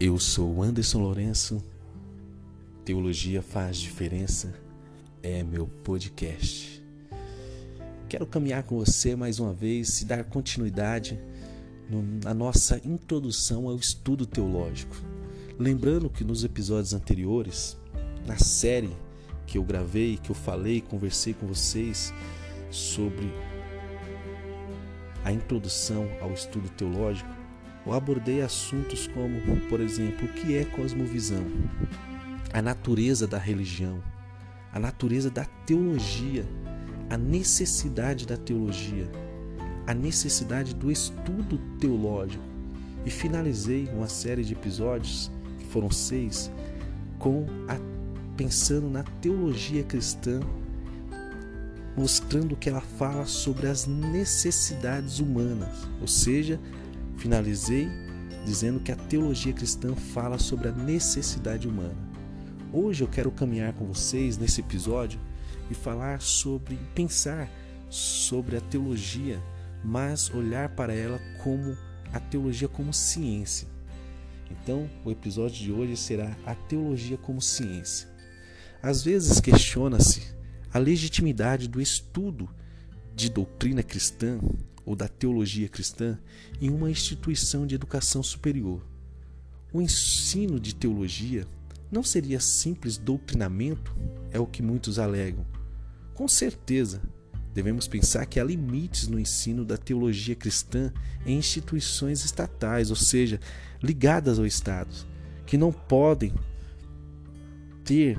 Eu sou Anderson Lourenço. Teologia faz diferença é meu podcast. Quero caminhar com você mais uma vez e dar continuidade na nossa introdução ao estudo teológico. Lembrando que nos episódios anteriores, na série que eu gravei, que eu falei, conversei com vocês sobre a introdução ao estudo teológico, eu abordei assuntos como, por exemplo, o que é cosmovisão, a natureza da religião, a natureza da teologia, a necessidade da teologia, a necessidade do estudo teológico. E finalizei uma série de episódios, que foram seis, com a, pensando na teologia cristã, mostrando que ela fala sobre as necessidades humanas, ou seja, Finalizei dizendo que a teologia cristã fala sobre a necessidade humana. Hoje eu quero caminhar com vocês nesse episódio e falar sobre, pensar sobre a teologia, mas olhar para ela como a teologia como ciência. Então, o episódio de hoje será a teologia como ciência. Às vezes questiona-se a legitimidade do estudo de doutrina cristã ou da teologia cristã em uma instituição de educação superior. O ensino de teologia não seria simples doutrinamento? É o que muitos alegam. Com certeza, devemos pensar que há limites no ensino da teologia cristã em instituições estatais, ou seja, ligadas ao Estado, que não podem ter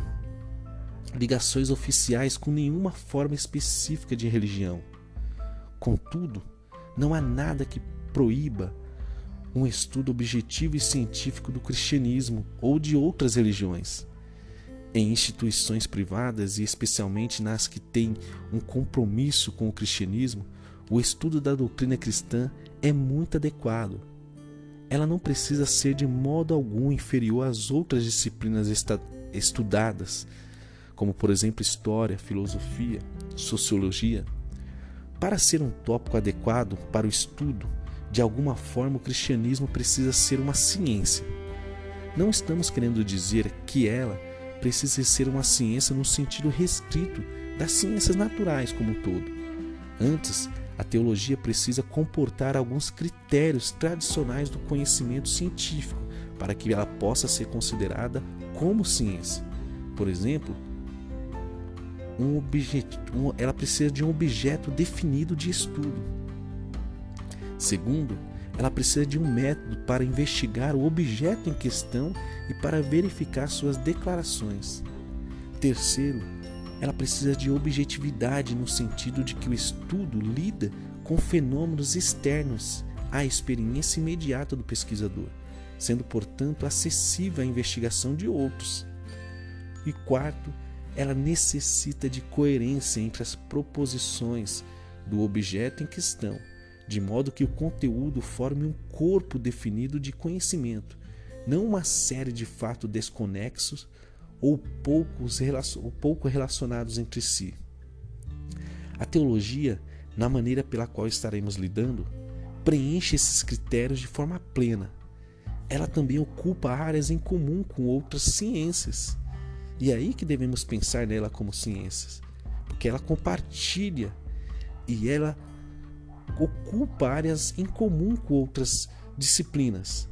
ligações oficiais com nenhuma forma específica de religião. Contudo, não há nada que proíba um estudo objetivo e científico do cristianismo ou de outras religiões. Em instituições privadas e especialmente nas que têm um compromisso com o cristianismo, o estudo da doutrina cristã é muito adequado. Ela não precisa ser de modo algum inferior às outras disciplinas estudadas, como por exemplo história, filosofia, sociologia, para ser um tópico adequado para o estudo, de alguma forma o cristianismo precisa ser uma ciência. Não estamos querendo dizer que ela precisa ser uma ciência no sentido restrito das ciências naturais como um todo. Antes, a teologia precisa comportar alguns critérios tradicionais do conhecimento científico para que ela possa ser considerada como ciência. Por exemplo, um objeto, um, ela precisa de um objeto definido de estudo. Segundo, ela precisa de um método para investigar o objeto em questão e para verificar suas declarações. Terceiro, ela precisa de objetividade no sentido de que o estudo lida com fenômenos externos à experiência imediata do pesquisador, sendo, portanto, acessível à investigação de outros. E quarto, ela necessita de coerência entre as proposições do objeto em questão, de modo que o conteúdo forme um corpo definido de conhecimento, não uma série de fatos desconexos ou, poucos, ou pouco relacionados entre si. A teologia, na maneira pela qual estaremos lidando, preenche esses critérios de forma plena. Ela também ocupa áreas em comum com outras ciências e é aí que devemos pensar nela como ciências, porque ela compartilha e ela ocupa áreas em comum com outras disciplinas.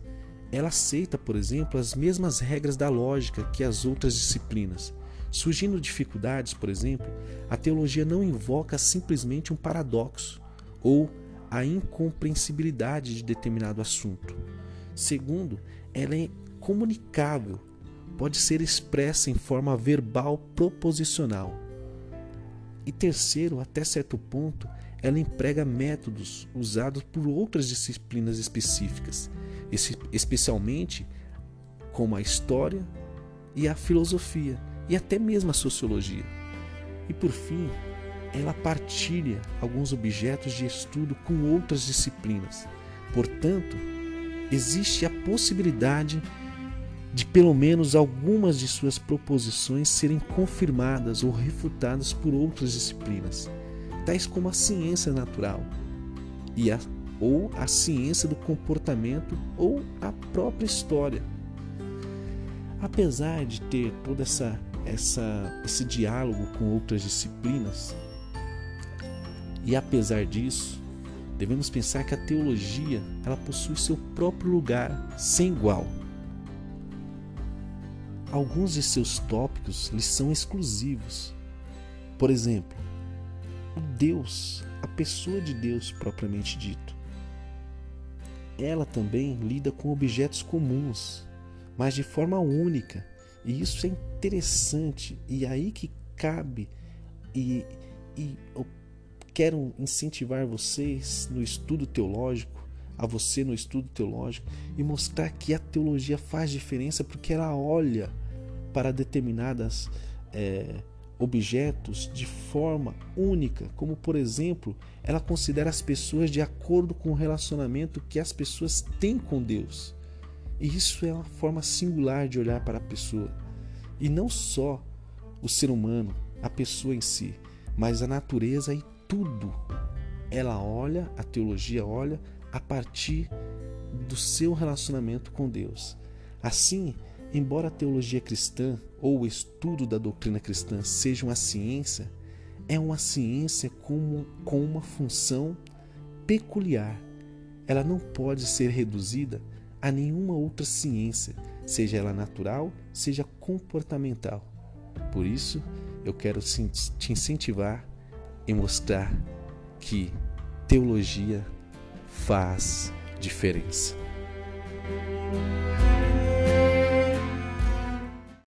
Ela aceita, por exemplo, as mesmas regras da lógica que as outras disciplinas. Surgindo dificuldades, por exemplo, a teologia não invoca simplesmente um paradoxo ou a incompreensibilidade de determinado assunto. Segundo, ela é comunicável pode ser expressa em forma verbal proposicional. E terceiro, até certo ponto, ela emprega métodos usados por outras disciplinas específicas, especialmente como a história e a filosofia e até mesmo a sociologia. E por fim, ela partilha alguns objetos de estudo com outras disciplinas. Portanto, existe a possibilidade de pelo menos algumas de suas proposições serem confirmadas ou refutadas por outras disciplinas, tais como a ciência natural e a, ou a ciência do comportamento ou a própria história. Apesar de ter toda essa, essa esse diálogo com outras disciplinas, e apesar disso, devemos pensar que a teologia ela possui seu próprio lugar sem igual. Alguns de seus tópicos lhes são exclusivos. Por exemplo, o Deus, a pessoa de Deus propriamente dito. Ela também lida com objetos comuns, mas de forma única. E isso é interessante e é aí que cabe e, e eu quero incentivar vocês no estudo teológico, a você no estudo teológico e mostrar que a teologia faz diferença porque ela olha para determinadas é, objetos de forma única, como por exemplo, ela considera as pessoas de acordo com o relacionamento que as pessoas têm com Deus. E isso é uma forma singular de olhar para a pessoa. E não só o ser humano, a pessoa em si, mas a natureza e tudo. Ela olha, a teologia olha a partir do seu relacionamento com Deus. Assim, embora a teologia cristã ou o estudo da doutrina cristã seja uma ciência, é uma ciência com, com uma função peculiar. Ela não pode ser reduzida a nenhuma outra ciência, seja ela natural, seja comportamental. Por isso, eu quero te incentivar e mostrar que teologia faz diferença.